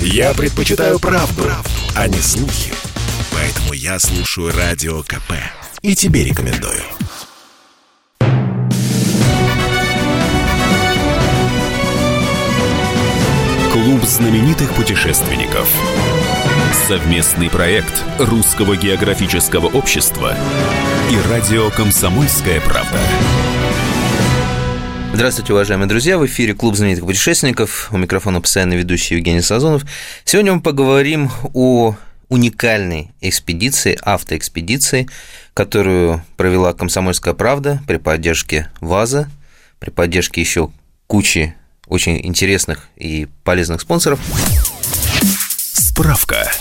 Я предпочитаю правду, правду, а не слухи. Поэтому я слушаю Радио КП. И тебе рекомендую. Клуб знаменитых путешественников. Совместный проект Русского географического общества и радио «Комсомольская правда». Здравствуйте, уважаемые друзья! В эфире Клуб знаменитых путешественников. У микрофона постоянно ведущий Евгений Сазонов. Сегодня мы поговорим о уникальной экспедиции, автоэкспедиции, которую провела «Комсомольская правда» при поддержке ВАЗа, при поддержке еще кучи очень интересных и полезных спонсоров. Справка.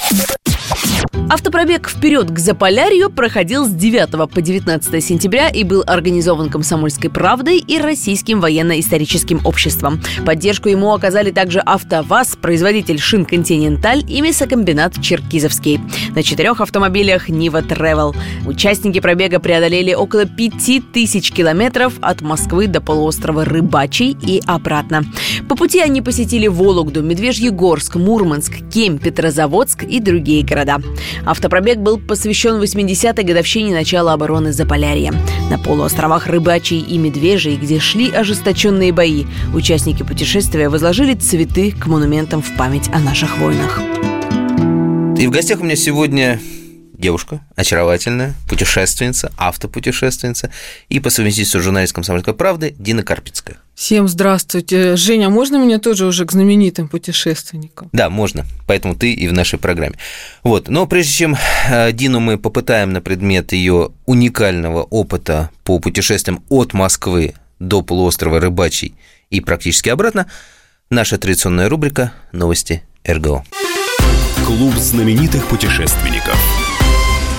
Автопробег «Вперед к Заполярью» проходил с 9 по 19 сентября и был организован «Комсомольской правдой» и Российским военно-историческим обществом. Поддержку ему оказали также «АвтоВАЗ», производитель шин «Континенталь» и мясокомбинат «Черкизовский». На четырех автомобилях «Нива Тревел». Участники пробега преодолели около 5000 километров от Москвы до полуострова Рыбачий и обратно. По пути они посетили Вологду, Медвежьегорск, Мурманск, Кем, Петрозаводск и другие города. Автопробег был посвящен 80-й годовщине начала обороны Заполярья. На полуостровах Рыбачий и Медвежий, где шли ожесточенные бои, участники путешествия возложили цветы к монументам в память о наших войнах. И в гостях у меня сегодня девушка, очаровательная, путешественница, автопутешественница и по совместительству журналист «Комсомольской правды» Дина Карпицкая. Всем здравствуйте. Женя, можно меня тоже уже к знаменитым путешественникам? Да, можно. Поэтому ты и в нашей программе. Вот. Но прежде чем э, Дину мы попытаем на предмет ее уникального опыта по путешествиям от Москвы до полуострова Рыбачий и практически обратно, наша традиционная рубрика «Новости РГО». Клуб знаменитых путешественников.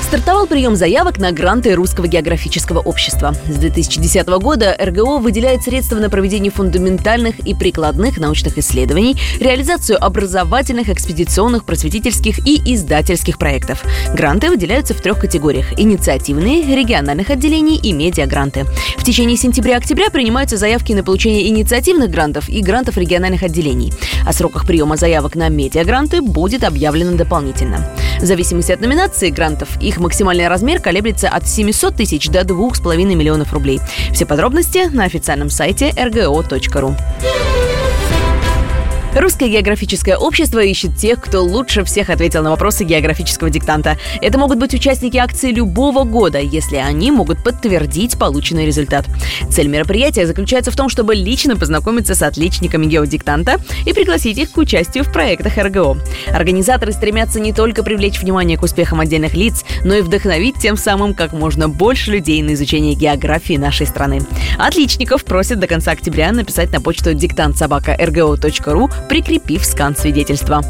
Стартовал прием заявок на гранты Русского географического общества. С 2010 года РГО выделяет средства на проведение фундаментальных и прикладных научных исследований, реализацию образовательных, экспедиционных, просветительских и издательских проектов. Гранты выделяются в трех категориях – инициативные, региональных отделений и медиагранты. В течение сентября-октября принимаются заявки на получение инициативных грантов и грантов региональных отделений. О сроках приема заявок на медиагранты будет объявлено дополнительно. В зависимости от номинации грантов их максимальный размер колеблется от 700 тысяч до 2,5 миллионов рублей. Все подробности на официальном сайте rgo.ru. Русское географическое общество ищет тех, кто лучше всех ответил на вопросы географического диктанта. Это могут быть участники акции любого года, если они могут подтвердить полученный результат. Цель мероприятия заключается в том, чтобы лично познакомиться с отличниками геодиктанта и пригласить их к участию в проектах РГО. Организаторы стремятся не только привлечь внимание к успехам отдельных лиц, но и вдохновить тем самым как можно больше людей на изучение географии нашей страны. Отличников просят до конца октября написать на почту диктант собака рго.ру прикрепив скан свидетельства.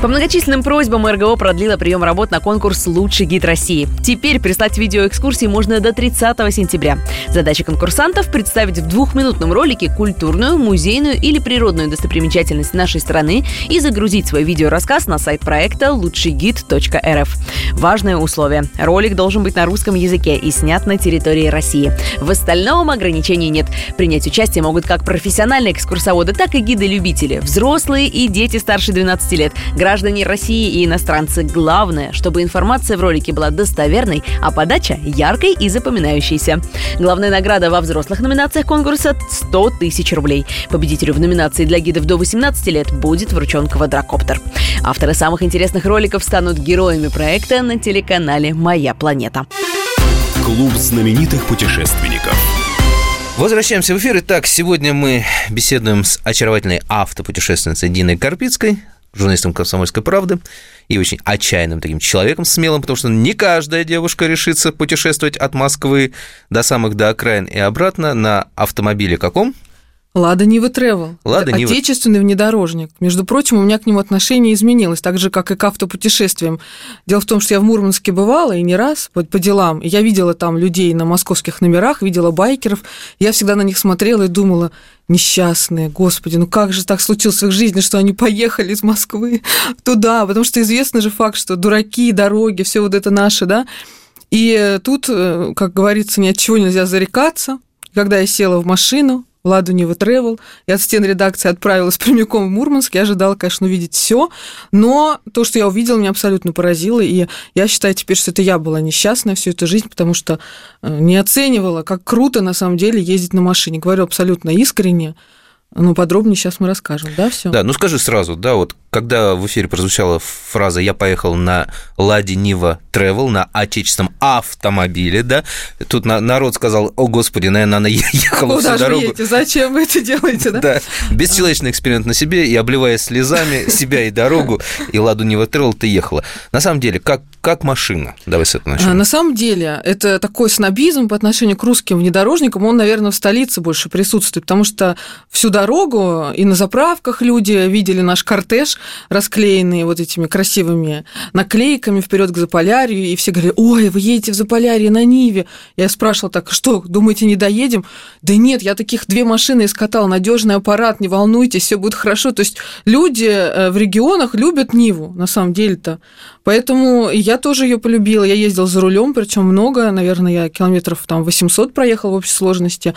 По многочисленным просьбам РГО продлила прием работ на конкурс «Лучший гид России». Теперь прислать видеоэкскурсии можно до 30 сентября. Задача конкурсантов – представить в двухминутном ролике культурную, музейную или природную достопримечательность нашей страны и загрузить свой видеорассказ на сайт проекта лучшийгид.рф. Важное условие – ролик должен быть на русском языке и снят на территории России. В остальном ограничений нет. Принять участие могут как профессиональные экскурсоводы, так и гиды-любители, взрослые и дети старше 12 лет – граждане России и иностранцы. Главное, чтобы информация в ролике была достоверной, а подача яркой и запоминающейся. Главная награда во взрослых номинациях конкурса – 100 тысяч рублей. Победителю в номинации для гидов до 18 лет будет вручен квадрокоптер. Авторы самых интересных роликов станут героями проекта на телеканале «Моя планета». Клуб знаменитых путешественников. Возвращаемся в эфир. Итак, сегодня мы беседуем с очаровательной автопутешественницей Диной Карпицкой журналистом «Комсомольской правды» и очень отчаянным таким человеком, смелым, потому что не каждая девушка решится путешествовать от Москвы до самых до окраин и обратно на автомобиле каком? Лада Нива Тревел. Лада Нива. Отечественный внедорожник. Между прочим, у меня к нему отношение изменилось, так же, как и к автопутешествиям. Дело в том, что я в Мурманске бывала, и не раз, по, по делам. Я видела там людей на московских номерах, видела байкеров. Я всегда на них смотрела и думала, несчастные, господи, ну как же так случилось в их жизни, что они поехали из Москвы туда, потому что известный же факт, что дураки, дороги, все вот это наше, да. И тут, э, как говорится, ни от чего нельзя зарекаться. Когда я села в машину, Ладу Нива Travel, и от стен редакции отправилась прямиком в Мурманск. Я ожидала, конечно, увидеть все, но то, что я увидела, меня абсолютно поразило, и я считаю теперь, что это я была несчастная всю эту жизнь, потому что э, не оценивала, как круто на самом деле ездить на машине. Говорю абсолютно искренне. Ну, подробнее сейчас мы расскажем, да, все? Да, ну скажи сразу, да, вот когда в эфире прозвучала фраза «я поехал на Ладе Нива Travel на отечественном автомобиле», да, тут народ сказал «О, Господи, наверное, она ехала Куда всю дорогу». Едете? Зачем вы это делаете, да? Да, бесчеловечный эксперимент на себе, и обливаясь слезами себя и дорогу, и Ладу Нива Travel ты ехала. На самом деле, как, как машина? Давай с этого начнем. А, на самом деле, это такой снобизм по отношению к русским внедорожникам, он, наверное, в столице больше присутствует, потому что всю дорогу и на заправках люди видели наш кортеж, расклеенные вот этими красивыми наклейками вперед к Заполярью, и все говорили, ой, вы едете в Заполярье на Ниве. Я спрашивала так, что, думаете, не доедем? Да нет, я таких две машины искатал, надежный аппарат, не волнуйтесь, все будет хорошо. То есть люди э, в регионах любят Ниву, на самом деле-то. Поэтому я тоже ее полюбила. Я ездила за рулем, причем много, наверное, я километров там 800 проехала в общей сложности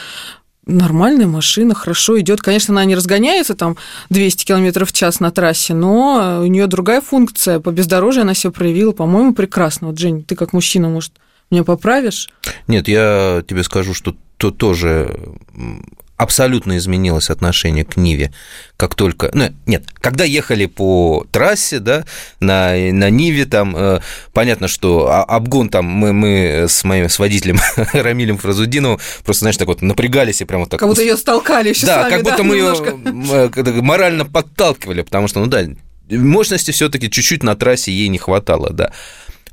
нормальная машина, хорошо идет. Конечно, она не разгоняется там 200 км в час на трассе, но у нее другая функция. По бездорожью она себя проявила, по-моему, прекрасно. Вот, Жень, ты как мужчина, может, меня поправишь? Нет, я тебе скажу, что то тоже абсолютно изменилось отношение к Ниве, как только... Ну, нет, когда ехали по трассе, да, на, на Ниве, там, э, понятно, что обгон там мы, мы с моим с водителем Рамилем Фразудиновым просто, знаешь, так вот напрягались и прямо так... Как будто ее столкали еще Да, сами, как будто да, мы ее морально подталкивали, потому что, ну да, мощности все-таки чуть-чуть на трассе ей не хватало, да.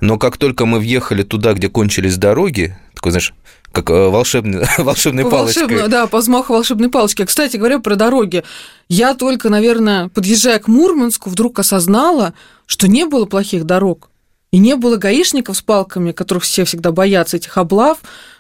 Но как только мы въехали туда, где кончились дороги, такой, знаешь, как э, волшебный, волшебной палочкой. волшебной, да, по взмаху волшебной палочки. Кстати говоря, про дороги. Я только, наверное, подъезжая к Мурманску, вдруг осознала, что не было плохих дорог. И не было гаишников с палками, которых все всегда боятся, этих облав.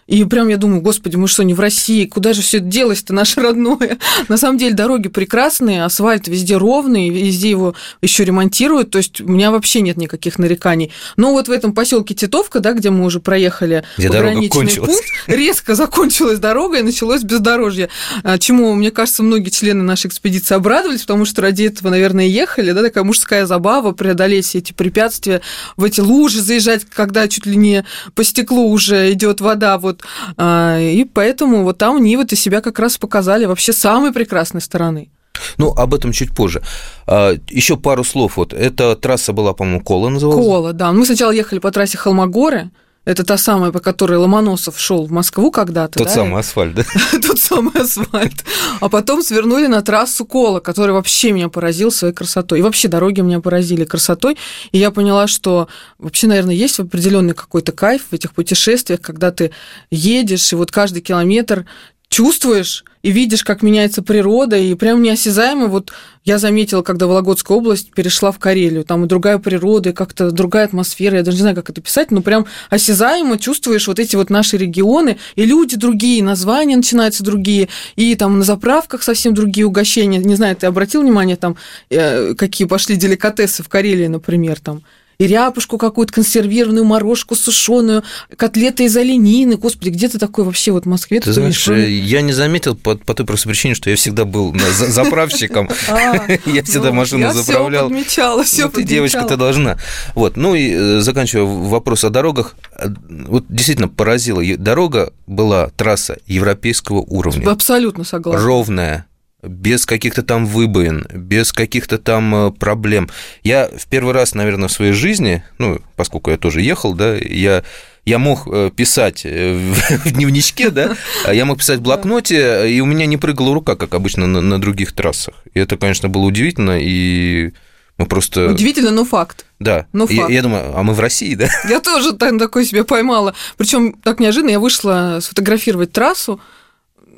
И прям я думаю, господи, мы что, не в России? Куда же все это делось-то, наше родное? На самом деле дороги прекрасные, асфальт везде ровный, везде его еще ремонтируют, то есть у меня вообще нет никаких нареканий. Но вот в этом поселке Титовка, да, где мы уже проехали где пограничный пункт, резко закончилась дорога и началось бездорожье. А, чему, мне кажется, многие члены нашей экспедиции обрадовались, потому что ради этого, наверное, ехали, да, такая мужская забава, преодолеть все эти препятствия, в эти лужи заезжать, когда чуть ли не по стеклу уже идет вода, вот вот. А, и поэтому вот там Нивы-то себя как раз показали вообще самой прекрасной стороны. Ну, об этом чуть позже. А, Еще пару слов. Вот эта трасса была, по-моему, Кола называлась. Кола, да. Мы сначала ехали по трассе Холмогоры, это та самая, по которой Ломоносов шел в Москву когда-то. Тот да? самый асфальт, да? Тот самый асфальт. А потом свернули на трассу Кола, который вообще меня поразил своей красотой. И вообще дороги меня поразили красотой. И я поняла, что вообще, наверное, есть определенный какой-то кайф в этих путешествиях, когда ты едешь, и вот каждый километр чувствуешь и видишь, как меняется природа, и прям неосязаемо. Вот я заметила, когда Вологодская область перешла в Карелию, там и другая природа, и как-то другая атмосфера, я даже не знаю, как это писать, но прям осязаемо чувствуешь вот эти вот наши регионы, и люди другие, названия начинаются другие, и там на заправках совсем другие угощения. Не знаю, ты обратил внимание, там, э, какие пошли деликатесы в Карелии, например, там, и ряпушку какую-то консервированную, морожку сушеную, котлеты из оленины. Господи, где ты такой вообще вот в Москве? Ты знаешь, я не заметил по, по той простой причине, что я всегда был заправщиком. А, я всегда ну, машину заправлял. Я подмечала, все Ты девочка, ты должна. Вот, ну и э, заканчивая вопрос о дорогах, э, вот действительно поразило. Дорога была трасса европейского уровня. Абсолютно согласна. Ровная, без каких-то там выбоин, без каких-то там э, проблем. Я в первый раз, наверное, в своей жизни, ну, поскольку я тоже ехал, да, я я мог э, писать э, в дневничке, да, а я мог писать в блокноте, и у меня не прыгала рука, как обычно на, на других трассах. И это, конечно, было удивительно, и мы просто... Удивительно, но факт. Да. Но факт. Я, я думаю, а мы в России, да? Я тоже такой себе поймала. Причем так неожиданно я вышла сфотографировать трассу,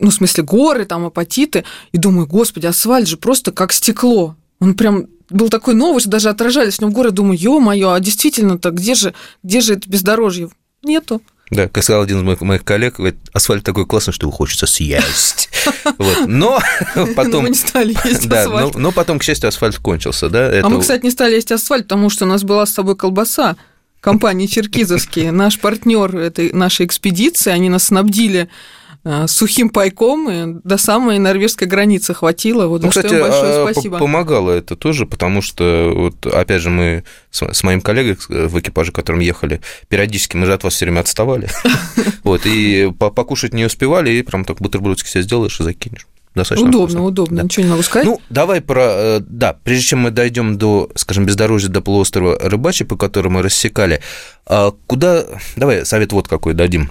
ну, в смысле, горы, там, апатиты, и думаю, господи, асфальт же просто как стекло. Он прям был такой новый, что даже отражались в нем горы. Думаю, ё-моё, а действительно-то где же, где же это бездорожье? Нету. Да, как сказал один из моих, моих коллег, говорит, асфальт такой классный, что его хочется съесть. Вот. Но потом... мы не стали есть да, асфальт. Но, но потом, к счастью, асфальт кончился. Да? Это... А мы, кстати, не стали есть асфальт, потому что у нас была с собой колбаса компании Черкизовские. Наш партнер этой нашей экспедиции, они нас снабдили сухим пайком и до самой норвежской границы хватило. Вот Ну, за что кстати, им большое а, спасибо. помогало это тоже, потому что, вот, опять же, мы с моим коллегой в экипаже, которым ехали, периодически мы же от вас все время отставали. Вот, и по- покушать не успевали, и прям так бутербродики себе сделаешь и закинешь. Достаточно Удобно, вкусно. удобно, Да. ничего не могу сказать. Ну, давай про... э, Да, прежде чем мы дойдем до, скажем, бездорожья до полуострова Рыбачий, по которому мы рассекали, а куда... Давай совет вот какой дадим.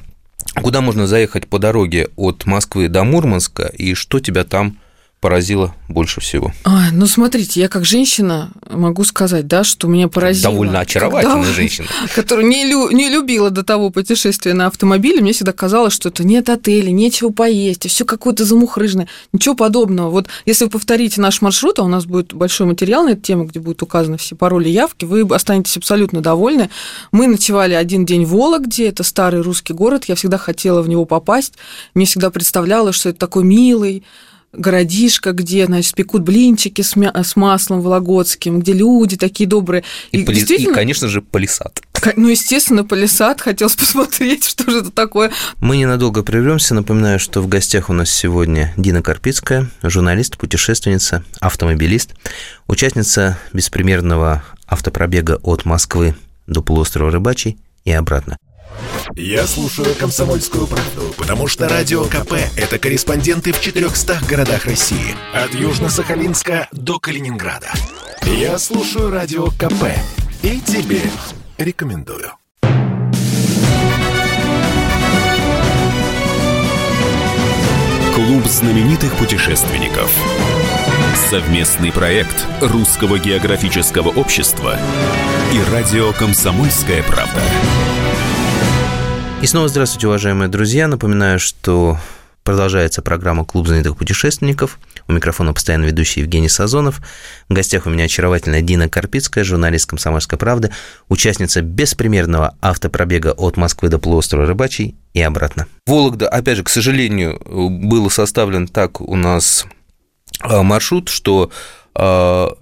Куда можно заехать по дороге от Москвы до Мурманска, и что тебя там поразило больше всего? Ай, ну смотрите, я как женщина могу сказать, да, что меня поразило. Довольно очаровательная когда- женщина. которая не, лю- не любила до того путешествия на автомобиле, мне всегда казалось, что это нет отеля, нечего поесть, все какое-то замухрыжное. Ничего подобного. Вот если вы повторите наш маршрут, а у нас будет большой материал на эту тему, где будут указаны все пароли явки, вы останетесь абсолютно довольны. Мы ночевали один день в Вологде, это старый русский город, я всегда хотела в него попасть. Мне всегда представлялось, что это такой милый, городишко, где, значит, пекут блинчики с, мя- с маслом вологодским, где люди такие добрые. И, поли- и, конечно же, палисад. Ну, естественно, палисад. Хотелось посмотреть, что же это такое. Мы ненадолго прервемся. Напоминаю, что в гостях у нас сегодня Дина Карпицкая, журналист, путешественница, автомобилист, участница беспримерного автопробега от Москвы до полуострова Рыбачий и обратно. Я слушаю «Комсомольскую правду», потому что «Радио КП» — это корреспонденты в 400 городах России. От Южно-Сахалинска до Калининграда. Я слушаю «Радио КП» и тебе рекомендую. Клуб знаменитых путешественников. Совместный проект Русского географического общества и радио «Комсомольская правда». И снова здравствуйте, уважаемые друзья. Напоминаю, что продолжается программа «Клуб знаменитых путешественников». У микрофона постоянно ведущий Евгений Сазонов. В гостях у меня очаровательная Дина Карпицкая, журналист «Комсомольской правды», участница беспримерного автопробега от Москвы до полуострова Рыбачий и обратно. Вологда, опять же, к сожалению, был составлен так у нас а, маршрут, что а,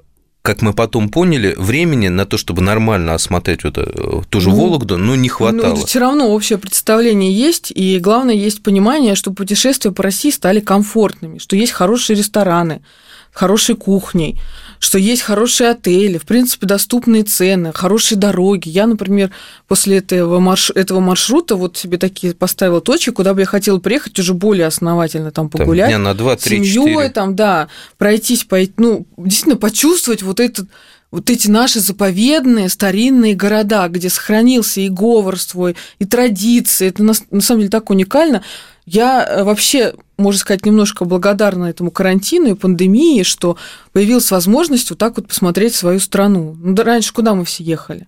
как мы потом поняли, времени на то, чтобы нормально осмотреть вот э, ту же Ну, Вологду, ну, не хватало. Ну, все равно общее представление есть, и главное, есть понимание, что путешествия по России стали комфортными, что есть хорошие рестораны, хорошие кухни, что есть хорошие отели, в принципе, доступные цены, хорошие дороги. Я, например, после этого, марш... этого маршрута вот себе такие поставила точки, куда бы я хотела приехать уже более основательно там Там погулять. дня на два, с три, семьей, четыре. там, да, пройтись, пойти, ну, действительно почувствовать вот этот вот эти наши заповедные старинные города, где сохранился и говор свой, и традиции. Это на, на самом деле так уникально. Я э, вообще, можно сказать, немножко благодарна этому карантину и пандемии, что появилась возможность вот так вот посмотреть свою страну. Ну, да раньше куда мы все ехали?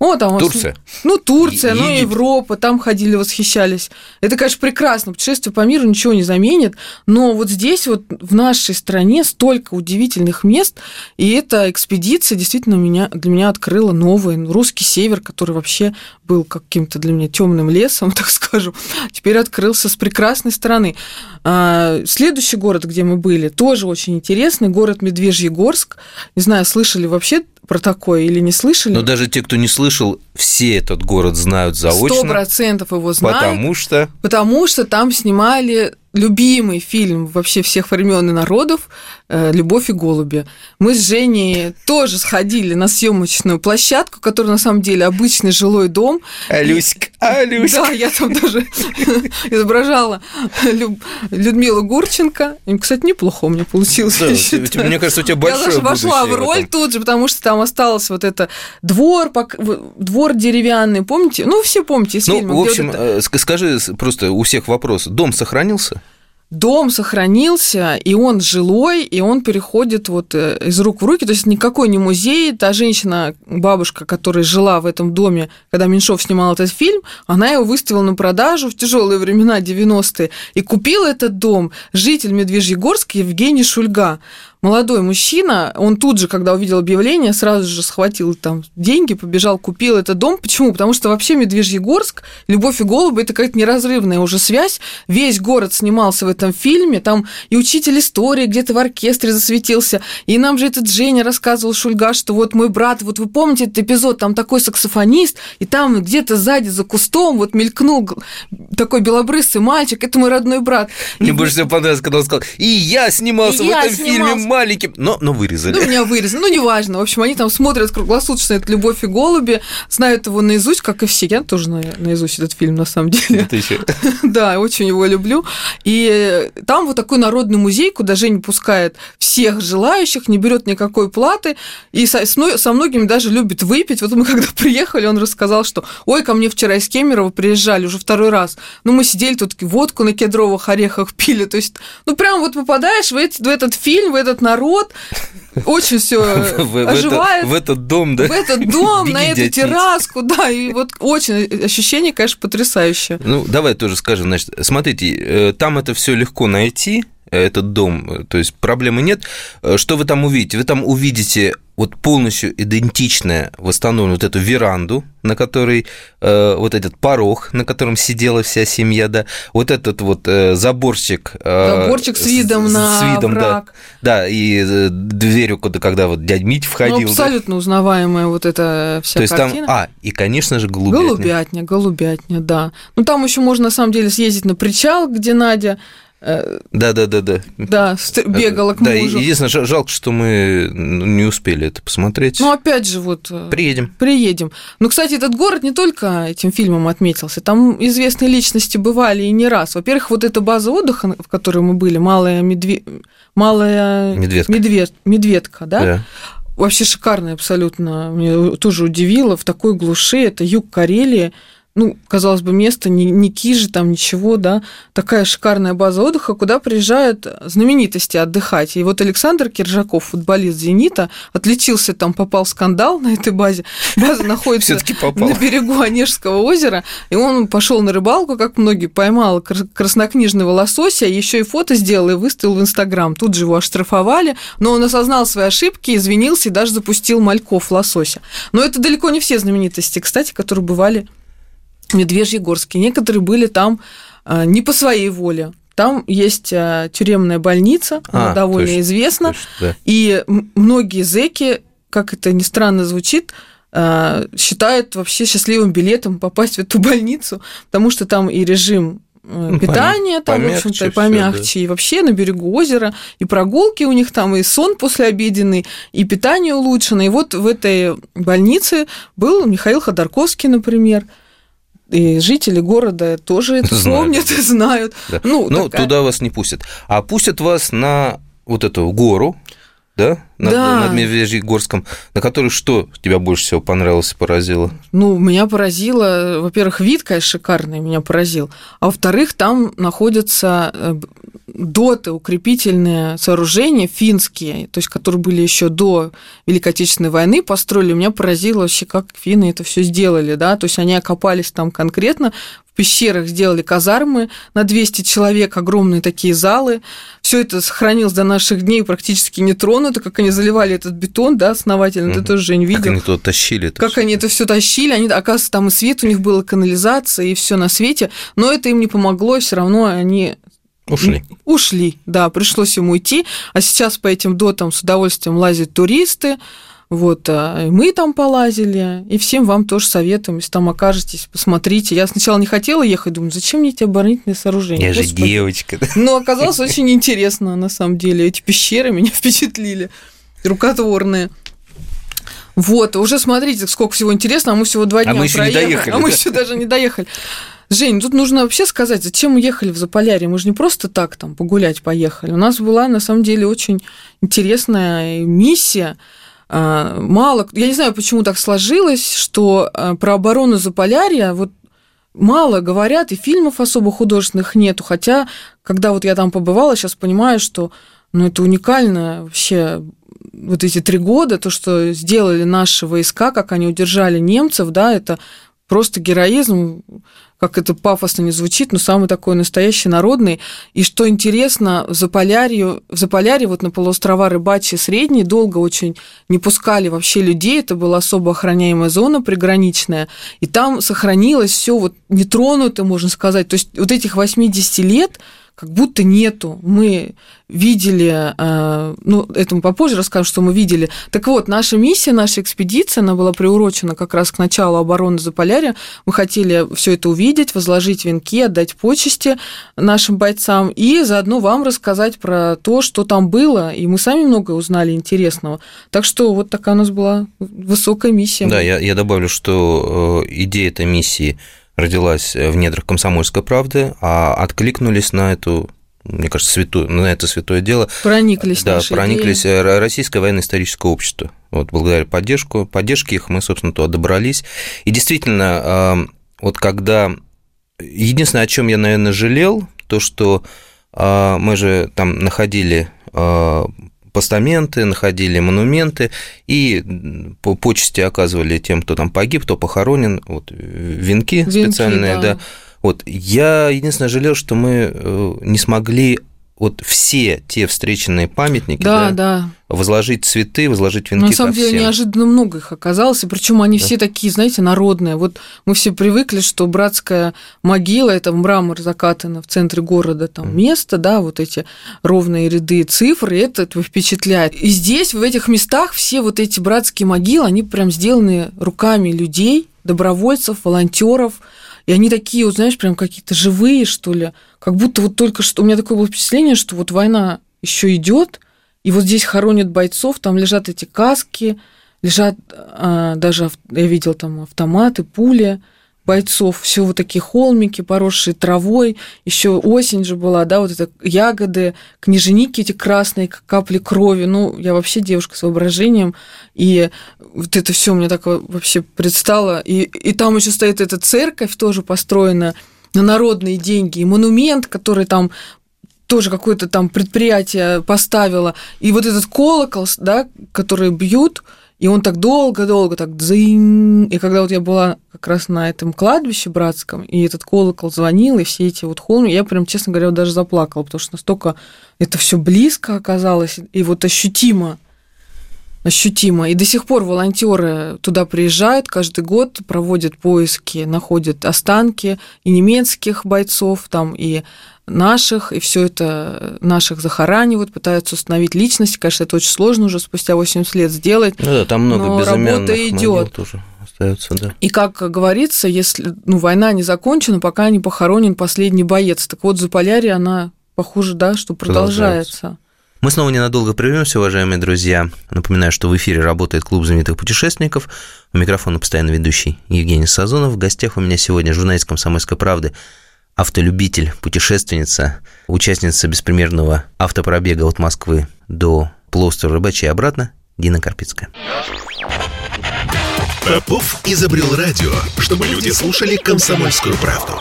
О, там Турция. Ну, Турция, ну, Египет. Европа, там ходили, восхищались. Это, конечно, прекрасно. Путешествие по миру ничего не заменит, но вот здесь вот в нашей стране столько удивительных мест, и эта экспедиция действительно меня, для меня открыла новый ну, русский север, который вообще был каким-то для меня темным лесом, так скажем, теперь открылся с прекрасной стороны. А, Следующий город, где мы были, тоже очень интересный, город Медвежьегорск. Не знаю, слышали вообще про такое или не слышали? Но даже те, кто не слышал, все этот город знают Сто заочно, процентов его знают, потому что... потому что там снимали любимый фильм вообще всех времен и народов «Любовь и голуби». Мы с Женей тоже сходили на съемочную площадку, которая на самом деле обычный жилой дом. Алюська, Алюська. Да, я там даже изображала Людмилу Гурченко. И, кстати, неплохо у меня получилось. Я мне кажется, у тебя Я большое даже вошла в в роль тут же, потому что там осталось вот это двор, в- двор деревянный, помните? Ну, все помните из Ну, фильма. в где вот общем, э, ск- скажи просто у всех вопрос. Дом сохранился? Дом сохранился, и он жилой, и он переходит вот э, из рук в руки. То есть никакой не музей. Та женщина, бабушка, которая жила в этом доме, когда Меньшов снимал этот фильм, она его выставила на продажу в тяжелые времена 90-е и купил этот дом житель Медвежьегорска Евгений Шульга. Молодой мужчина, он тут же, когда увидел объявление, сразу же схватил там деньги, побежал, купил этот дом. Почему? Потому что вообще Медвежьегорск, Любовь и голуби, это какая-то неразрывная уже связь. Весь город снимался в этом фильме, там и учитель истории где-то в оркестре засветился, и нам же этот Женя рассказывал Шульга, что вот мой брат, вот вы помните этот эпизод, там такой саксофонист, и там где-то сзади за кустом вот мелькнул такой белобрысый мальчик, это мой родной брат. Мне больше всего понравилось, когда он сказал, и я снимался И в я этом снимался. фильме маленьким, но, но вырезали. Ну, меня вырезали. Ну, неважно. В общем, они там смотрят круглосуточно это «Любовь и голуби», знают его наизусть, как и все. Я тоже на- наизусть этот фильм, на самом деле. Это еще. Да, очень его люблю. И там вот такой народный музей, куда Женя пускает всех желающих, не берет никакой платы, и со, со многими даже любит выпить. Вот мы когда приехали, он рассказал, что ой, ко мне вчера из Кемерово приезжали уже второй раз. Ну, мы сидели тут водку на кедровых орехах пили. То есть, ну, прям вот попадаешь в, эти- в этот фильм, в этот народ, очень все оживает. В этот дом, да? В этот дом, на эту терраску, да, и вот очень ощущение, конечно, потрясающее. Ну, давай тоже скажем, значит, смотрите, э, там это все легко найти, э, этот дом, э, то есть проблемы нет. Что вы там увидите? Вы там увидите вот полностью идентичное восстановленную вот эту веранду, на которой э, вот этот порог, на котором сидела вся семья, да, вот этот вот э, заборчик. э, Заборчик с видом на с видом, да, овраг. да, и э, дверью, куда, когда вот дядь Мить Ну, входил. да. абсолютно узнаваемая вот эта вся То есть картина. там, а, и, конечно же, голубятня. Голубятня, голубятня, да. Ну, там еще можно, на самом деле, съездить на причал, где Надя, э, Да-да-да-да. да, ст- бегала к Да, мужу. единственное, жал- жалко, что мы не успели это посмотреть. Ну, опять же, вот... э, Приедем. Приедем. Ну, кстати, этот город не только этим фильмом отметился. Там известные личности бывали и не раз. Во-первых, вот эта база отдыха, в которой мы были, Малая, медве... Малая... Медведка. Медвед... Медведка, да? Да. Вообще шикарная абсолютно. Меня тоже удивило. В такой глуши, это юг Карелии. Ну, казалось бы, место, не, не кижи там, ничего, да. Такая шикарная база отдыха, куда приезжают знаменитости отдыхать. И вот Александр Киржаков, футболист «Зенита», отличился там, попал в скандал на этой базе. База находится на берегу Онежского озера, и он пошел на рыбалку, как многие, поймал кр- краснокнижного лосося, еще и фото сделал и выставил в Инстаграм. Тут же его оштрафовали, но он осознал свои ошибки, извинился и даже запустил мальков лосося. Но это далеко не все знаменитости, кстати, которые бывали Медвежьегорске. Некоторые были там а, не по своей воле. Там есть а, тюремная больница, она А, довольно точно, известна. Точно, да. И многие зэки, как это ни странно звучит, а, считают вообще счастливым билетом попасть в эту больницу, потому что там и режим э, Ну, питания, там, в помягче общем-то, всё, и помягче, и вообще на берегу озера, и прогулки у них там, и сон послеобеденный, и питание улучшено. И вот в этой больнице был Михаил Ходорковский, например, и жители города тоже это Знают. помнят и знают. Да. Ну, Ну, такая- туда вас не пустят. А пустят вас на вот эту гору, да, над, Да. над Медвежьегорском, на которой что тебя больше всего понравилось и поразило? Ну, меня поразило, во-первых, вид, конечно, шикарный, меня поразил. А во-вторых, там находятся э, доты, укрепительные сооружения финские, то есть которые были еще до Великой Отечественной войны, построили. Меня поразило вообще, как финны это все сделали, да, то есть они окопались там конкретно, в пещерах сделали казармы на 200 человек, огромные такие залы. Все это сохранилось до наших дней практически не тронуто, как они заливали этот бетон, да, основательно. Ты Мгм. тоже, Жень, видел. Как они туда тащили это Как всё? они это все тащили, они, оказывается, там и свет у них был, и канализация, и все на свете, но это им не помогло, все равно они Ушли. ушли, да, пришлось им уйти, а сейчас по этим дотам с удовольствием лазят туристы, вот, а, и мы там полазили, и всем вам тоже советуем, если там окажетесь, посмотрите. Я сначала не хотела ехать, думаю, зачем мне эти оборонительные сооружения? Я же Господи. девочка. да. Но оказалось очень интересно, на самом деле. Эти пещеры меня впечатлили. Рукотворные. Вот, уже смотрите, сколько всего интересного, а мы всего два А дня не проехали, доехали, а мы еще даже не доехали. Жень, тут нужно вообще сказать, зачем мы ехали в Заполярье? Мы же не просто так там погулять поехали. У нас была, на самом деле, очень интересная миссия. А, Мало, я не знаю, почему так сложилось, что а, про оборону Заполярья вот мало говорят, и фильмов особо художественных нету. Хотя, когда вот я там побывала, сейчас понимаю, что ну, это уникально вообще вот эти три года, то, что сделали наши войска, как они удержали немцев, да, это просто героизм. Как это пафосно не звучит, но самый такой настоящий народный. И что интересно, в Заполярье, в Заполярье вот на полуострова Рыбачьи Средний долго очень не пускали вообще людей, это была особо охраняемая зона приграничная, и там сохранилось все вот нетронуто, можно сказать. То есть вот этих 80 лет как будто нету. Мы видели, э, ну, это мы попозже расскажем, что мы видели. Так вот, наша миссия, наша экспедиция, она была приурочена как раз к началу обороны Заполярья. Мы хотели все это увидеть, возложить венки, отдать почести нашим бойцам и заодно вам рассказать про то, что там было. И мы сами многое узнали интересного. Так что вот такая у нас была высокая миссия. Да, я, я добавлю, что э, идея этой миссии – родилась в недрах комсомольской правды, а откликнулись на эту мне кажется, святое, на это святое дело. Прониклись Да, прониклись идеи. Э, Российское военно-историческое общество. Вот благодаря поддержку, поддержке их мы, собственно, туда добрались. И действительно, вот когда... Единственное, о чем я, наверное, жалел, то, что мы же там находили постаменты, находили монументы и по почести оказывали тем, кто там погиб, кто похоронен, вот венки, венки специальные, да. да. Вот я единственное жалел, что мы э, не смогли вот все те встреченные памятники, да, да, да. возложить цветы, возложить венки. Но на самом деле всем. неожиданно много их оказалось, и причем они да. все такие, знаете, народные. Вот мы все привыкли, что братская могила это мрамор закатано в центре города, там mm. место, да, вот эти ровные ряды цифр, и это, это впечатляет. И здесь в этих местах все вот эти братские могилы, они прям сделаны руками людей, добровольцев, волонтеров. И они такие, вот, знаешь, прям какие-то живые, что ли. Как будто вот только что... У меня такое было впечатление, что вот война еще идет, и вот здесь хоронят бойцов, там лежат эти каски, лежат а, даже, я видел там автоматы, пули бойцов, все вот такие холмики, поросшие травой, еще осень же была, да, вот это ягоды, княженики эти красные, капли крови, ну, я вообще девушка с воображением, и вот это все мне так вообще предстало, и, и там еще стоит эта церковь, тоже построена на народные деньги, и монумент, который там тоже какое-то там предприятие поставило, и вот этот колокол, да, который бьют, и он так долго-долго так дзынь. И когда вот я была как раз на этом кладбище братском, и этот колокол звонил, и все эти вот холмы, я прям, честно говоря, даже заплакала, потому что настолько это все близко оказалось, и вот ощутимо ощутимо. И до сих пор волонтеры туда приезжают каждый год, проводят поиски, находят останки и немецких бойцов, там и наших, и все это наших захоранивают, пытаются установить личность. Конечно, это очень сложно уже спустя 80 лет сделать. Ну да, там много но работа идет. тоже остается, да. И как говорится, если ну, война не закончена, пока не похоронен последний боец. Так вот, Заполярье, она похоже, да, что продолжается. продолжается. Мы снова ненадолго прервемся, уважаемые друзья. Напоминаю, что в эфире работает клуб знаменитых путешественников. У микрофона постоянно ведущий Евгений Сазонов. В гостях у меня сегодня журналист «Комсомольской правды» автолюбитель, путешественница, участница беспримерного автопробега от Москвы до полуострова Рыбачья и обратно, Дина Карпицкая. Попов изобрел радио, чтобы люди слушали комсомольскую правду.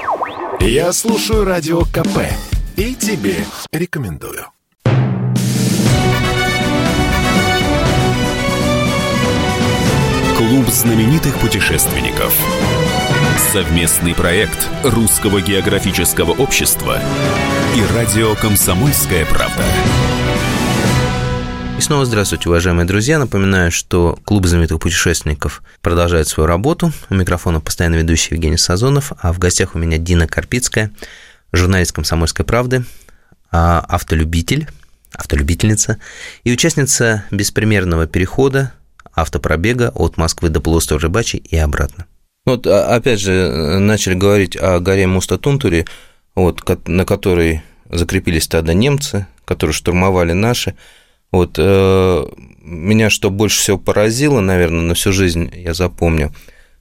Я слушаю радио КП и тебе рекомендую. Клуб знаменитых путешественников. Совместный проект Русского географического общества и радио «Комсомольская правда». И снова здравствуйте, уважаемые друзья. Напоминаю, что Клуб знаменитых путешественников продолжает свою работу. У микрофона постоянно ведущий Евгений Сазонов, а в гостях у меня Дина Карпицкая, журналист «Комсомольской правды», а, автолюбитель, автолюбительница и участница беспримерного перехода автопробега от Москвы до полуострова Рыбачий и обратно. Вот а, опять же начали говорить о горе Мустатунтуре, вот, на которой закрепились тогда немцы, которые штурмовали наши. Вот, э, меня что больше всего поразило, наверное, на всю жизнь я запомню,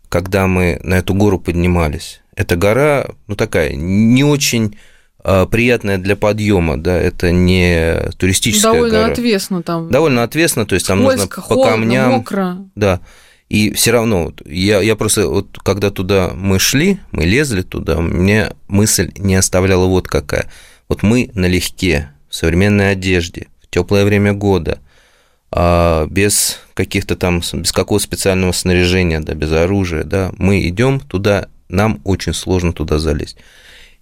когда мы на эту гору поднимались. Эта гора, ну такая, не очень э, приятная для подъема, да, это не туристическая Довольно гора. Довольно отвесно там. Довольно отвесно, то есть там Скользко, нужно по холодно, камням. Мокро. Да. И все равно, я, я просто, вот когда туда мы шли, мы лезли туда, мне мысль не оставляла вот какая. Вот мы налегке, в современной одежде, в теплое время года, а без каких-то там, без какого специального снаряжения, да, без оружия, да, мы идем туда нам очень сложно туда залезть.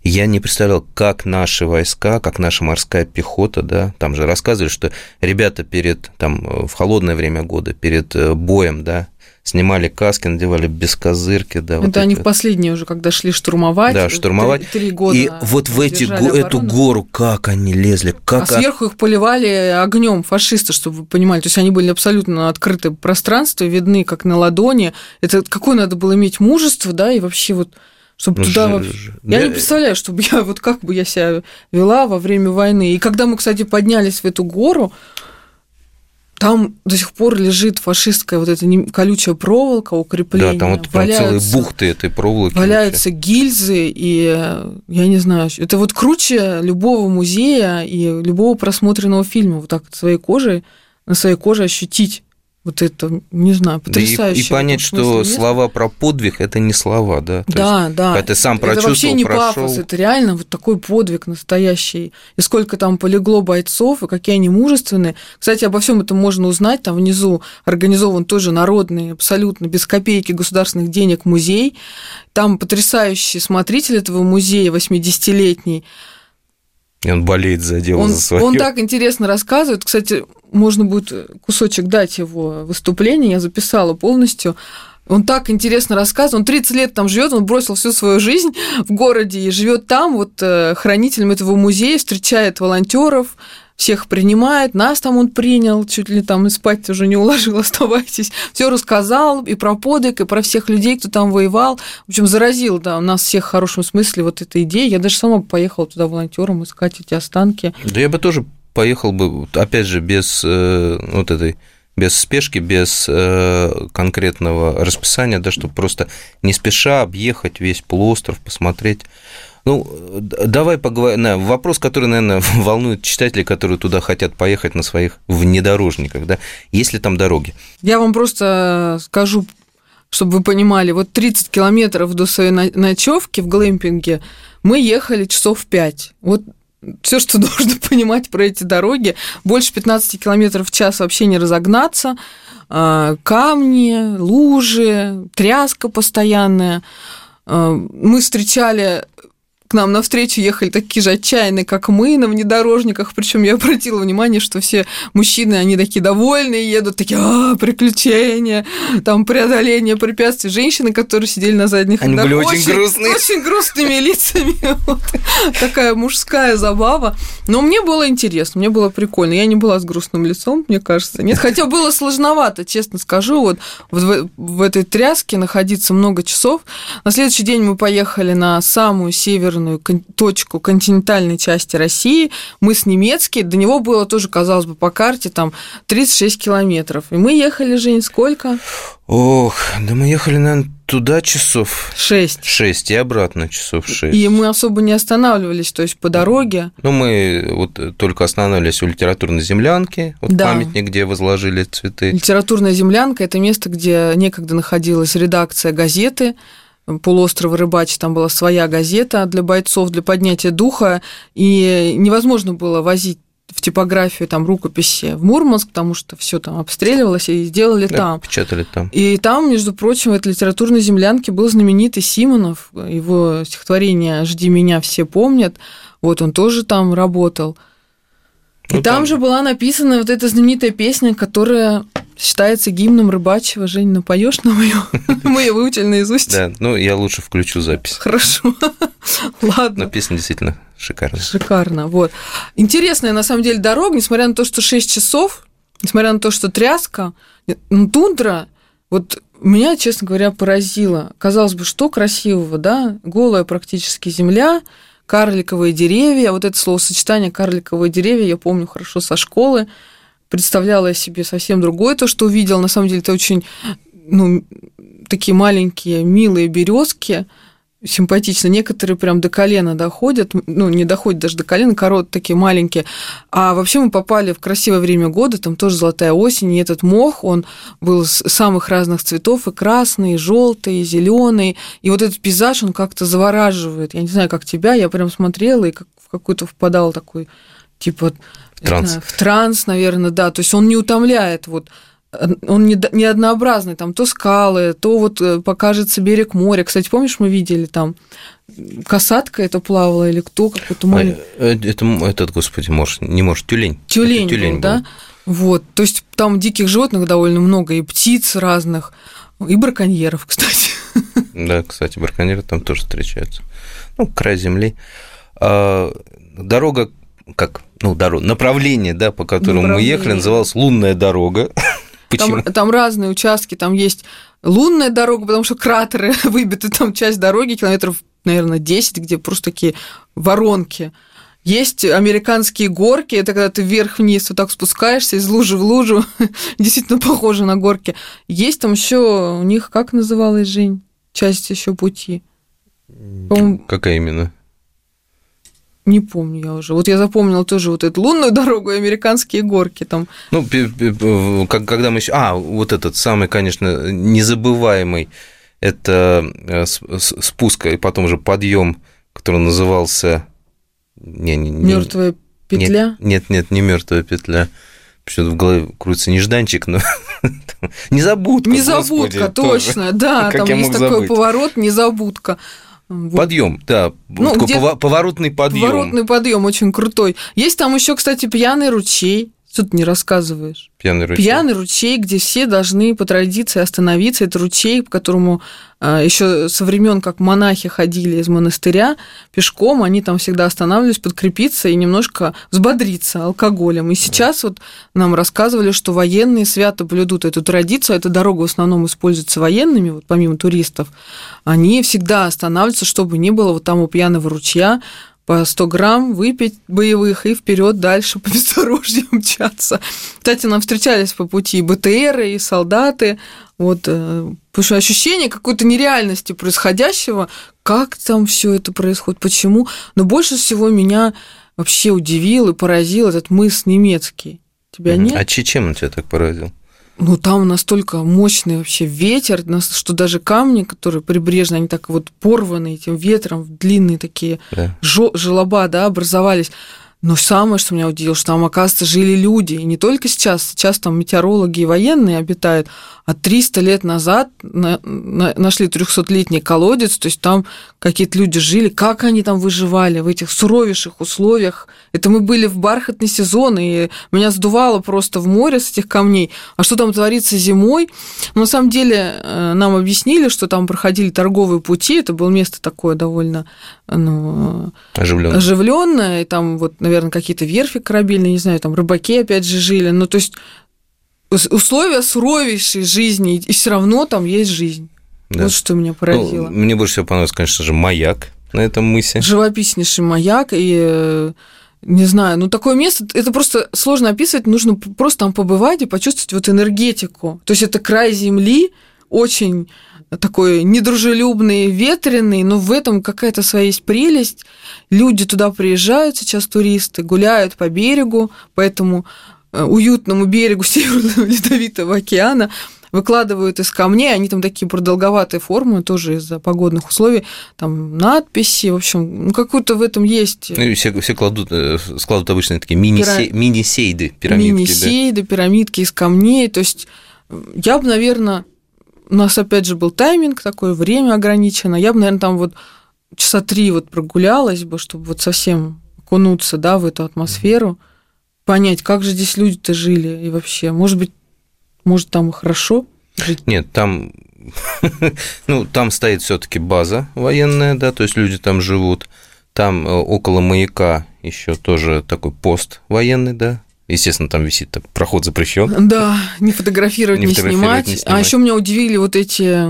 Я не представлял, как наши войска, как наша морская пехота, да, там же рассказывали, что ребята перед, там, в холодное время года, перед э, боем, да, снимали каски, надевали без козырки, да. Это вот они в последние уже, когда шли штурмовать. Да, штурмовать. Три, три года. И вот в эти, эту гору, как они лезли, как... А сверху их поливали огнем фашисты, чтобы вы понимали. То есть они были абсолютно открытое пространство, видны как на ладони. Это какое надо было иметь мужество, да, и вообще вот чтобы ну, туда ж, вообще... Я, я не представляю, чтобы я вот как бы я себя вела во время войны. И когда мы, кстати, поднялись в эту гору, там до сих пор лежит фашистская вот эта колючая проволока, укрепление. Да, там вот валяются, целые бухты этой проволоки. Валяются вообще. гильзы, и я не знаю, это вот круче любого музея и любого просмотренного фильма. Вот так своей кожей, на своей коже ощутить вот это, не знаю, потрясающе. Да и, и понять, что место. слова про подвиг это не слова, да. То да, есть, да. Когда ты сам прочувствовал, Это вообще не прошел... пафос, это реально вот такой подвиг настоящий. И сколько там полегло бойцов, и какие они мужественные. Кстати, обо всем этом можно узнать. Там внизу организован тоже народный, абсолютно без копейки государственных денег музей. Там потрясающий смотритель этого музея, 80-летний. И он болеет за дело, он, за свое. Он так интересно рассказывает. Кстати, можно будет кусочек дать его выступление, я записала полностью. Он так интересно рассказывает. Он 30 лет там живет, он бросил всю свою жизнь в городе и живет там, вот э, хранителем этого музея, встречает волонтеров, всех принимает, нас там он принял, чуть ли там и спать уже не уложил, оставайтесь. Все рассказал и про подвиг, и про всех людей, кто там воевал. В общем, заразил да, нас всех в хорошем смысле вот эта идея. Я даже сама поехала туда волонтером искать эти останки. Да я бы тоже поехал бы, опять же, без э, вот этой без спешки, без э, конкретного расписания, да, чтобы просто не спеша объехать весь полуостров, посмотреть. Ну, давай поговорим. На вопрос, который, наверное, волнует читателей, которые туда хотят поехать на своих внедорожниках, да, есть ли там дороги? Я вам просто скажу, чтобы вы понимали, вот 30 километров до своей ночевки в глэмпинге мы ехали часов 5. Вот все, что нужно понимать про эти дороги. Больше 15 километров в час вообще не разогнаться. А, камни, лужи, тряска постоянная. А, мы встречали к нам навстречу ехали такие же отчаянные, как мы, на внедорожниках. Причем я обратила внимание, что все мужчины, они такие довольные, едут такие, а, приключения, там преодоление препятствий. Женщины, которые сидели на задних Они рядах, были очень, очень грустные. Очень грустными лицами. Такая мужская забава. Но мне было интересно, мне было прикольно. Я не была с грустным лицом, мне кажется. Нет, хотя было сложновато, честно скажу. Вот в этой тряске находиться много часов. На следующий день мы поехали на самую северную северную точку континентальной части России, мыс немецкий, до него было тоже, казалось бы, по карте там 36 километров. И мы ехали, Жень, сколько? Ох, да мы ехали, наверное, туда часов... Шесть. Шесть, и обратно часов шесть. И мы особо не останавливались, то есть по дороге. Ну, мы вот только останавливались у литературной землянки, вот да. памятник, где возложили цветы. Литературная землянка – это место, где некогда находилась редакция газеты, полуострова Рыбачи, там была своя газета для бойцов, для поднятия духа, и невозможно было возить в типографию там рукописи в Мурманск, потому что все там обстреливалось и сделали да, там. Печатали там. И там, между прочим, в этой литературной землянке был знаменитый Симонов, его стихотворение «Жди меня, все помнят», вот он тоже там работал. И ну, там, там же была написана вот эта знаменитая песня, которая считается гимном рыбачьего. Жень, напоешь нам ее? Мы ее выучили наизусть. Да, ну я лучше включу запись. Хорошо. Ладно. Но песня действительно шикарная. Шикарно, вот. Интересная, на самом деле, дорога, несмотря на то, что 6 часов, несмотря на то, что тряска, ну, тундра, вот меня, честно говоря, поразило. Казалось бы, что красивого, да? Голая практически земля, карликовые деревья. Вот это словосочетание карликовые деревья я помню хорошо со школы. Представляла я себе совсем другое то, что увидел. На самом деле это очень ну, такие маленькие милые березки, симпатично. Некоторые прям до колена доходят, ну, не доходят даже до колена, корот такие маленькие. А вообще мы попали в красивое время года, там тоже золотая осень, и этот мох, он был самых разных цветов, и красный, и желтый, и зеленый. И вот этот пейзаж, он как-то завораживает. Я не знаю, как тебя, я прям смотрела и как в какой-то впадал такой, типа... Транс. Знаю, в транс, наверное, да. То есть он не утомляет вот он не, не однообразный, там то скалы, то вот э, покажется берег моря. Кстати, помнишь, мы видели там касатка это плавала или кто какой-то маленький... А, это, этот, господи, может, не может, тюлень. Тюлень, это тюлень был, был, да? Вот, то есть там диких животных довольно много, и птиц разных, и браконьеров, кстати. Да, кстати, браконьеры там тоже встречаются. Ну, край земли. А, дорога, как, ну, дорога, направление, да, по которому мы ехали, называлась лунная дорога. Почему? Там, там разные участки, там есть лунная дорога, потому что кратеры выбиты, там часть дороги, километров, наверное, 10, где просто такие воронки. Есть американские горки, это когда ты вверх-вниз вот так спускаешься из лужи в лужу, действительно похоже на горки. Есть там еще у них, как называлась Жень, часть еще пути? Какая именно? Не помню я уже. Вот я запомнила тоже вот эту лунную дорогу и американские горки там. Ну, когда мы... А, вот этот самый, конечно, незабываемый, это э, спуск и потом же подъем, который назывался... Не, не, не... Мертвая петля? Нет, нет, нет, не мертвая петля. Почему-то в голове крутится нежданчик, но незабудка. Незабудка, точно, да, там есть такой поворот, незабудка. Вот. Подъем, да. Ну, такой где... поворотный подъем. Поворотный подъем очень крутой. Есть там еще, кстати, пьяный ручей. Тут не рассказываешь. Пьяный ручей. Пьяный ручей, где все должны по традиции остановиться. Это ручей, по которому а, еще со времен, как монахи ходили из монастыря пешком, они там всегда останавливались подкрепиться и немножко взбодриться алкоголем. И сейчас вот нам рассказывали, что военные свято блюдут эту традицию. Эта дорога в основном используется военными, вот помимо туристов. Они всегда останавливаются, чтобы не было вот там у пьяного ручья по 100 грамм выпить боевых и вперед дальше по бездорожью мчаться. Кстати, нам встречались по пути БТРы и солдаты. Вот, э, потому что ощущение какой-то нереальности происходящего, как там все это происходит, почему. Но больше всего меня вообще удивил и поразил этот мыс немецкий. Тебя нет? А чем он тебя так поразил? Ну, там настолько мощный вообще ветер, что даже камни, которые прибрежные, они так вот порваны этим ветром, длинные такие да. желоба, да, образовались. Но самое, что меня удивило, что там, оказывается, жили люди. И не только сейчас. Сейчас там метеорологи и военные обитают. А 300 лет назад нашли 300-летний колодец. То есть там какие-то люди жили. Как они там выживали в этих суровейших условиях? Это мы были в бархатный сезон, и меня сдувало просто в море с этих камней. А что там творится зимой? Но на самом деле э, нам объяснили, что там проходили торговые пути. Это было место такое довольно ну, оживленное. оживленное. И там вот, наверное, какие-то верфи корабельные, не знаю, там рыбаки опять же жили. Ну, то есть условия суровейшей жизни, и все равно там есть жизнь. Да. Вот что меня поразило. Ну, мне больше всего понравился, конечно же, маяк на этом мысе. Живописнейший маяк, и э, не знаю, ну такое место, это просто сложно описывать, нужно просто там побывать и почувствовать вот энергетику. То есть это край земли, очень такой недружелюбный, ветреный, но в этом какая-то своя есть прелесть. Люди туда приезжают сейчас, туристы, гуляют по берегу, по этому э, уютному берегу Северного Ледовитого океана, выкладывают из камней, они там такие продолговатые формы, тоже из-за погодных условий, там надписи, в общем, ну, какую-то в этом есть. Ну, и все, все кладут, э, складут обычно такие мини-сейды, мини-сейды, пирамидки. Мини-сейды, да? пирамидки из камней, то есть я бы, наверное, у нас опять же был тайминг такое, время ограничено. Я бы, наверное, там вот часа три вот прогулялась бы, чтобы вот совсем окунуться, да, в эту атмосферу, понять, как же здесь люди-то жили и вообще, может быть, может там хорошо жить? Нет, там, ну, там стоит все-таки база военная, да, то есть люди там живут. Там э, около маяка еще тоже такой пост военный, да, Естественно, там висит так, проход запрещен. Да, не фотографировать, не, не, снимать. не снимать. А еще меня удивили вот эти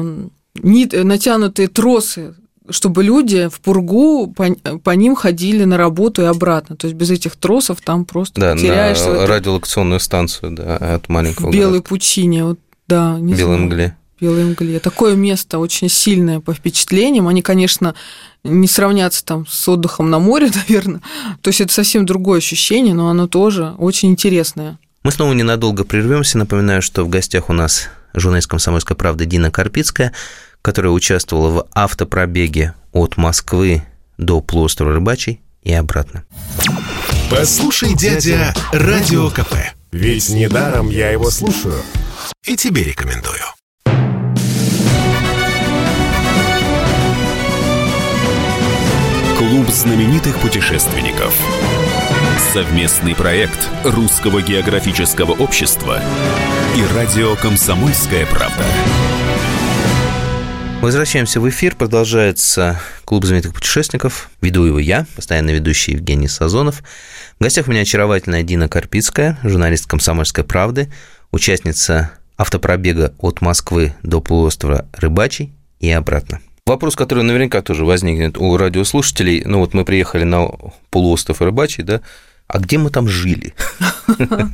нит, натянутые тросы, чтобы люди в пургу по, по ним ходили на работу и обратно. То есть без этих тросов там просто да, теряешься. На радиолокационную станцию да, от маленького. В белой пучине, вот, да. Не белой знаю. мгле. Белой мгле. Такое место очень сильное по впечатлениям. Они, конечно, не сравнятся там с отдыхом на море, наверное. То есть это совсем другое ощущение, но оно тоже очень интересное. Мы снова ненадолго прервемся. Напоминаю, что в гостях у нас журналист «Комсомольской правды» Дина Карпицкая, которая участвовала в автопробеге от Москвы до полуострова Рыбачий и обратно. Послушай, дядя, Радио КП. Ведь недаром я его слушаю. И тебе рекомендую. Клуб знаменитых путешественников. Совместный проект Русского географического общества и радио «Комсомольская правда». Возвращаемся в эфир. Продолжается клуб знаменитых путешественников. Веду его я, постоянно ведущий Евгений Сазонов. В гостях у меня очаровательная Дина Карпицкая, журналист «Комсомольской правды», участница автопробега от Москвы до полуострова Рыбачий и обратно. Вопрос, который наверняка тоже возникнет у радиослушателей. Ну вот мы приехали на полуостров Рыбачий, да, а где мы там жили?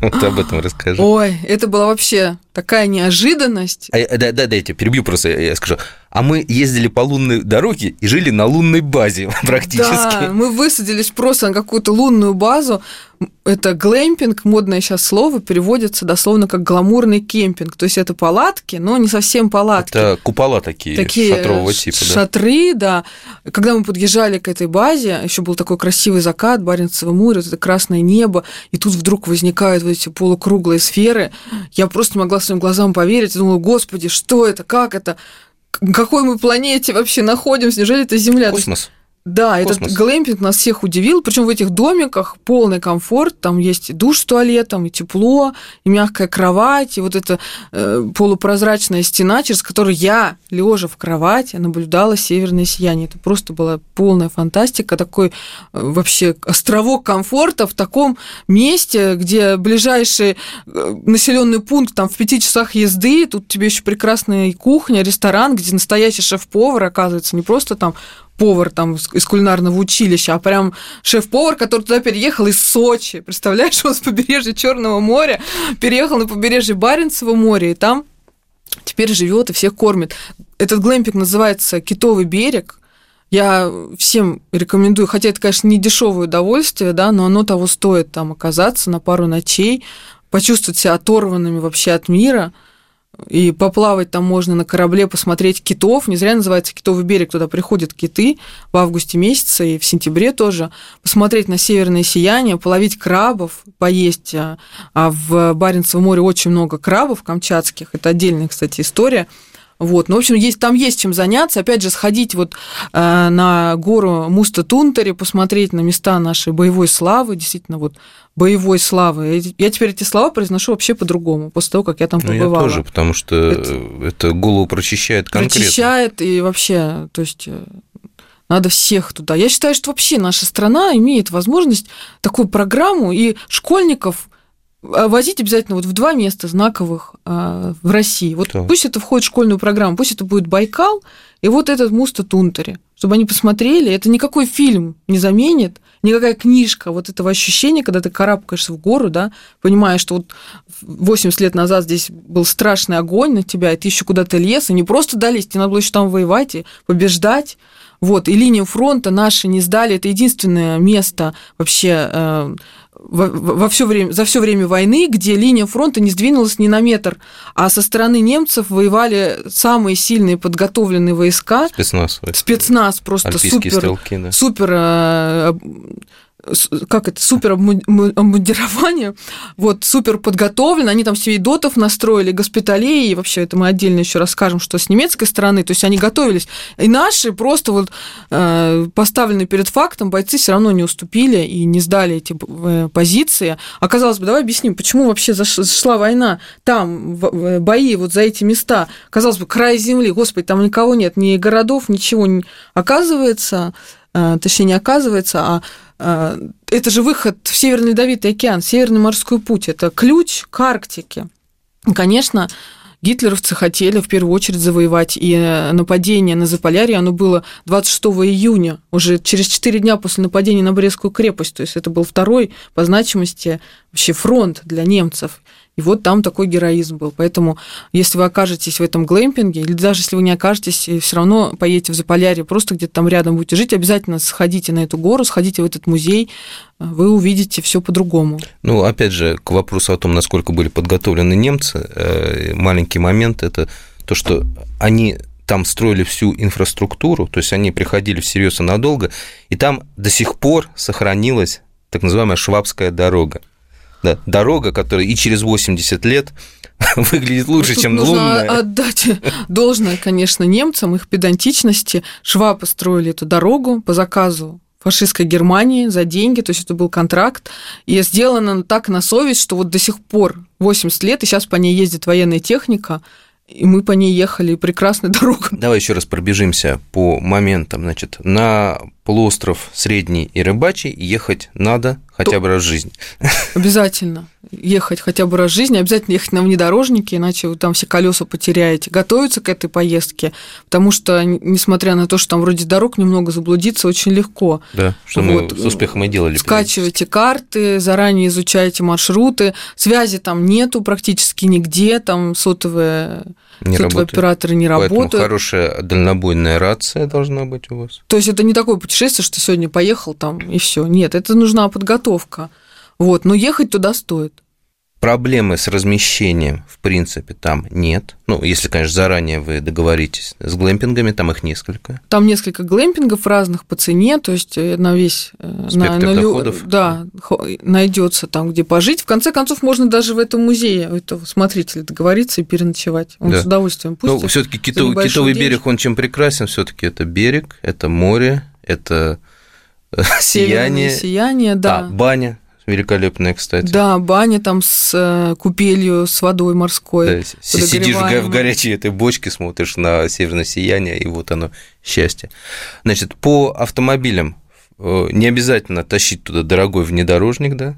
Вот об этом расскажи. Ой, это была вообще такая неожиданность. А, да, да, да, я тебя перебью просто, я скажу. А мы ездили по лунной дороге и жили на лунной базе практически. Да, мы высадились просто на какую-то лунную базу. Это глэмпинг, модное сейчас слово, переводится дословно как гламурный кемпинг. То есть это палатки, но не совсем палатки. Это купола такие, такие шатрового типа. Шатры, да. да. Когда мы подъезжали к этой базе, еще был такой красивый закат, Баренцево море, вот это красное небо, и тут вдруг возникают вот эти полукруглые сферы. Я просто могла своим глазам поверить, думала, господи, что это, как это? Какой мы планете вообще находимся? Неужели это Земля? Космос. Да, Космос. этот глэмпинг нас всех удивил. Причем в этих домиках полный комфорт. Там есть душ с туалетом, и тепло, и мягкая кровать, и вот эта э, полупрозрачная стена, через которую я, лежа в кровати, наблюдала северное сияние. Это просто была полная фантастика, такой э, вообще островок комфорта в таком месте, где ближайший э, населенный пункт там в пяти часах езды. Тут тебе еще прекрасная кухня, ресторан, где настоящий шеф-повар оказывается не просто там повар там из кулинарного училища, а прям шеф-повар, который туда переехал из Сочи. Представляешь, он с побережья Черного моря переехал на побережье Баренцева моря, и там теперь живет и всех кормит. Этот глэмпинг называется «Китовый берег», я всем рекомендую, хотя это, конечно, не дешевое удовольствие, да, но оно того стоит там оказаться на пару ночей, почувствовать себя оторванными вообще от мира – и поплавать там можно на корабле, посмотреть китов. Не зря называется Китовый берег, туда приходят киты в августе месяце и в сентябре тоже. Посмотреть на северное сияние, половить крабов, поесть. А, а в Баренцевом море очень много крабов камчатских. Это отдельная, кстати, история. Вот, ну, в общем, есть, там есть чем заняться. Опять же, сходить вот э, на гору Муста-Тунтари, посмотреть на места нашей боевой славы, действительно, вот боевой славы. Я теперь эти слова произношу вообще по-другому, после того, как я там побывала. Ну, я тоже, потому что это, это голову прочищает конкретно. Прочищает и вообще, то есть э, надо всех туда. Я считаю, что вообще наша страна имеет возможность такую программу и школьников возить обязательно вот в два места знаковых а, в России. Вот так. пусть это входит в школьную программу, пусть это будет Байкал и вот этот Муста Тунтари, чтобы они посмотрели. Это никакой фильм не заменит, никакая книжка вот этого ощущения, когда ты карабкаешься в гору, да, понимаешь, что вот 80 лет назад здесь был страшный огонь на тебя, и ты еще куда-то лез, и не просто долезть, тебе надо было еще там воевать и побеждать. Вот, и линию фронта наши не сдали. Это единственное место вообще э, во, во все время, за все время войны, где линия фронта не сдвинулась ни на метр, а со стороны немцев воевали самые сильные подготовленные войска. Спецназ. Спецназ просто супер, стрелки, да. супер э, как это, супер обмундирование, вот, супер подготовлено, они там себе дотов настроили, госпиталей, и вообще это мы отдельно еще расскажем, что с немецкой стороны, то есть они готовились. И наши просто вот э, поставлены перед фактом, бойцы все равно не уступили и не сдали эти э, позиции. Оказалось бы, давай объясним, почему вообще зашла война там, бои вот за эти места. Казалось бы, край земли, господи, там никого нет, ни городов, ничего. Оказывается, э, точнее, не оказывается, а а, это же выход в Северный Ледовитый океан, Северный морской путь, это ключ к Арктике. Конечно, гитлеровцы хотели в первую очередь завоевать, и нападение на Заполярье, оно было 26 июня, уже через 4 дня после нападения на Брестскую крепость, то есть это был второй по значимости вообще фронт для немцев. И вот там такой героизм был. Поэтому, если вы окажетесь в этом глэмпинге, или даже если вы не окажетесь, все равно поедете в Заполярье, просто где-то там рядом будете жить, обязательно сходите на эту гору, сходите в этот музей, вы увидите все по-другому. Ну, опять же, к вопросу о том, насколько были подготовлены немцы, э, маленький момент – это то, что они там строили всю инфраструктуру, то есть они приходили всерьез и надолго, и там до сих пор сохранилась так называемая Швабская дорога да, дорога, которая и через 80 лет выглядит лучше, Тут чем нужно лунная. отдать должное, конечно, немцам, их педантичности. Шва построили эту дорогу по заказу фашистской Германии за деньги, то есть это был контракт, и сделано так на совесть, что вот до сих пор 80 лет, и сейчас по ней ездит военная техника, и мы по ней ехали, прекрасная дорога. Давай еще раз пробежимся по моментам. Значит, на полуостров Средний и Рыбачий ехать надо хотя То- бы раз в жизни. Обязательно ехать хотя бы раз в жизни, обязательно ехать на внедорожнике, иначе вы там все колеса потеряете. Готовиться к этой поездке, потому что, несмотря на то, что там вроде дорог немного заблудиться, очень легко. Да, что Вот. мы с успехом и делали. Скачивайте карты, заранее изучайте маршруты. Связи там нету практически нигде, там сотовые, Не сотовые работает. операторы не Поэтому работают. хорошая дальнобойная рация должна быть у вас. То есть это не такое путешествие, что сегодня поехал там и все. Нет, это нужна подготовка. Вот, но ехать туда стоит. Проблемы с размещением, в принципе, там нет. Ну, если, конечно, заранее вы договоритесь с глэмпингами, там их несколько. Там несколько глэмпингов разных по цене, то есть э, на весь э, Спектр лю- доходов. да, найдется там, где пожить. В конце концов, можно даже в этом музее у этого смотрителя договориться и переночевать. Он Да. с удовольствием Но пустит. все-таки за небольшую китовый денежку. берег, он чем прекрасен? Все-таки это берег, это море, это э, сияние. сияние, да. А, баня великолепная, кстати. Да, баня там с э, купелью, с водой морской. Да, си- сидишь в горячей этой бочке, смотришь на северное сияние, и вот оно, счастье. Значит, по автомобилям э, не обязательно тащить туда дорогой внедорожник, да?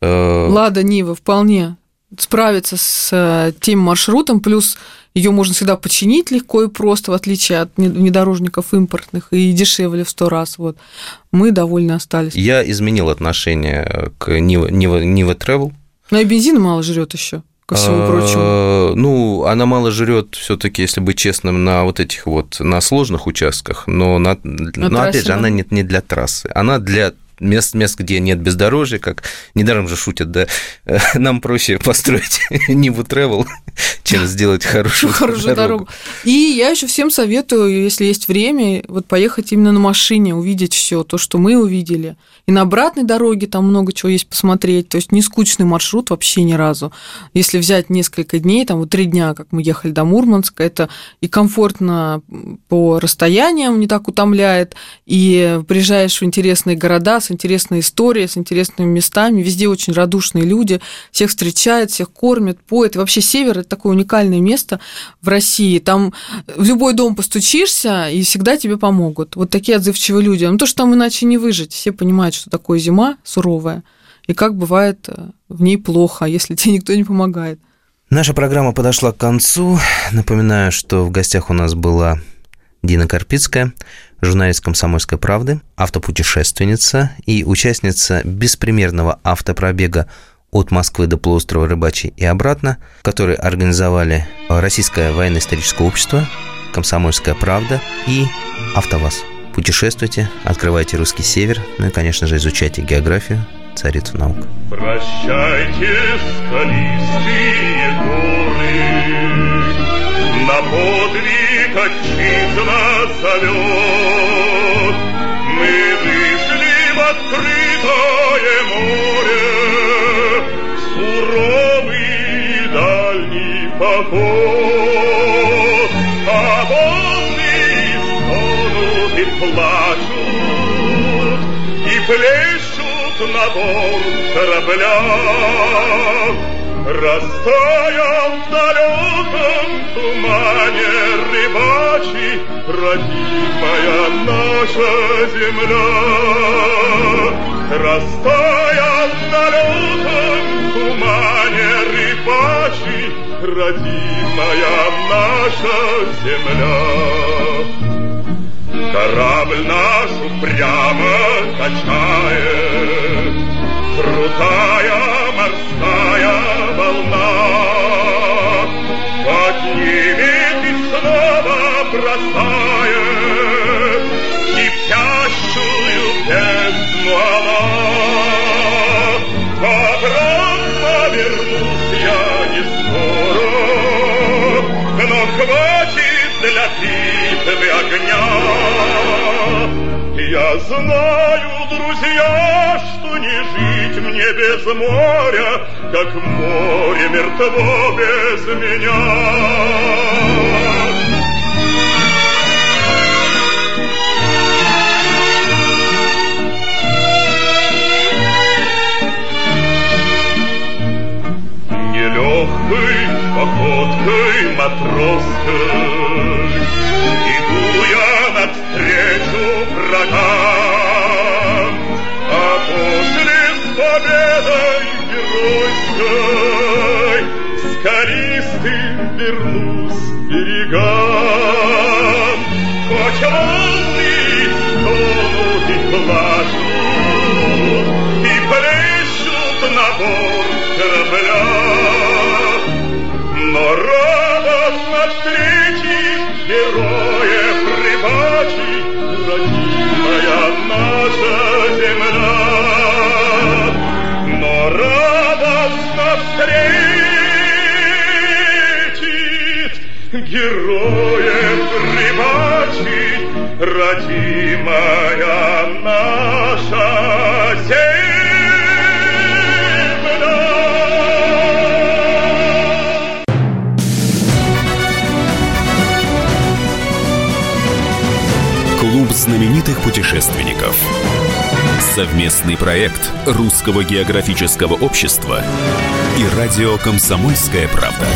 Лада Нива вполне справится с тем маршрутом, плюс ее можно всегда починить легко и просто, в отличие от не- внедорожников импортных, и дешевле в сто раз. Вот. Мы довольны остались. Я изменил отношение к Нива, Нива, Нива Travel. Но и бензина мало жрет еще, ко всему Э, прочему. Ну, она мало жрет, все-таки, если быть честным, на вот этих вот на сложных участках, но, на, но опять трассе, же, да? она не, не для трассы, она для мест, мест, где нет бездорожья, как недаром же шутят, да, нам проще построить Ниву Travel, чем сделать хорошую, Хорошую дорогу. И я еще всем советую, если есть время, вот поехать именно на машине, увидеть все то, что мы увидели. И на обратной дороге там много чего есть посмотреть. То есть не скучный маршрут вообще ни разу. Если взять несколько дней, там вот три дня, как мы ехали до Мурманска, это и комфортно по расстояниям, не так утомляет, и приезжаешь в интересные города с интересной историей, с интересными местами. Везде очень радушные люди, всех встречают, всех кормят, поют. И вообще север – это такое уникальное место в России. Там в любой дом постучишься, и всегда тебе помогут. Вот такие отзывчивые люди. Ну, то, что там иначе не выжить. Все понимают, что такое зима суровая, и как бывает э, в ней плохо, если тебе никто не помогает. Наша программа подошла к концу. Напоминаю, что в гостях у нас была Дина Карпицкая, журналист «Комсомольской правды», автопутешественница и участница беспримерного автопробега от Москвы до полуострова Рыбачий и обратно, который организовали Российское военно-историческое общество, «Комсомольская правда» и «АвтоВАЗ». Путешествуйте, открывайте русский север, ну и, конечно же, изучайте географию, царицу наук. Прощайте, скалистые горы, На подвиг отчизна зовет. Мы вышли в открытое море, Суровый дальний поход. А волны стонут и плачут, и плещут на борт корабля. Растаял в далеком тумане рыбачий, родимая наша земля. Растаял в далеком тумане рыбачий, родимая наша земля. Корабль наш упрямо качает Крутая морская волна. Поднимет и снова бросает Кипящую бездну она Обратно вернусь я не скоро Но хватит для битвы огня. Я знаю, друзья, что не жить мне без моря как море мертво без меня. И плещут на борт корабля, Но радостно встретить героев рыбачий Родимая наша земля. Но радостно встретить героев рыбачий Родимая наша земля. Клуб знаменитых путешественников. Совместный проект Русского географического общества и радио «Комсомольская правда».